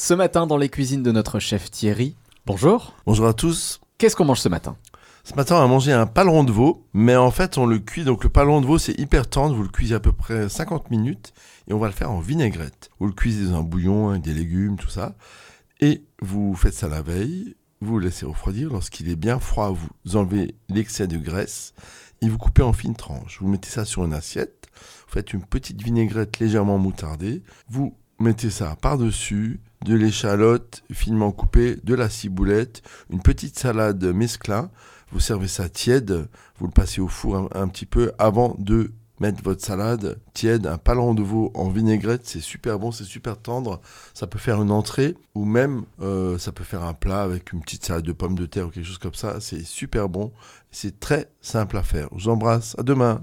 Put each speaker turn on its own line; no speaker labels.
Ce matin, dans les cuisines de notre chef Thierry. Bonjour.
Bonjour à tous.
Qu'est-ce qu'on mange ce matin?
Ce matin, on a mangé un paleron de veau, mais en fait, on le cuit. Donc, le paleron de veau, c'est hyper tendre. Vous le cuisez à peu près 50 minutes et on va le faire en vinaigrette. Vous le cuisez dans un bouillon avec des légumes, tout ça. Et vous faites ça la veille. Vous le laissez refroidir. Lorsqu'il est bien froid, vous enlevez l'excès de graisse et vous coupez en fines tranches. Vous mettez ça sur une assiette. Vous faites une petite vinaigrette légèrement moutardée. Vous mettez ça par-dessus, de l'échalote finement coupée, de la ciboulette, une petite salade mesclin. Vous servez ça tiède, vous le passez au four un, petit peu avant de mettre votre salade tiède, un palan de veau en vinaigrette, c'est super bon, c'est super tendre. Ça peut faire une entrée ou même euh, ça peut faire un plat avec une petite salade de pommes de terre ou quelque chose comme ça. C'est super bon, c'est très simple à faire. Je vous embrasse, à demain.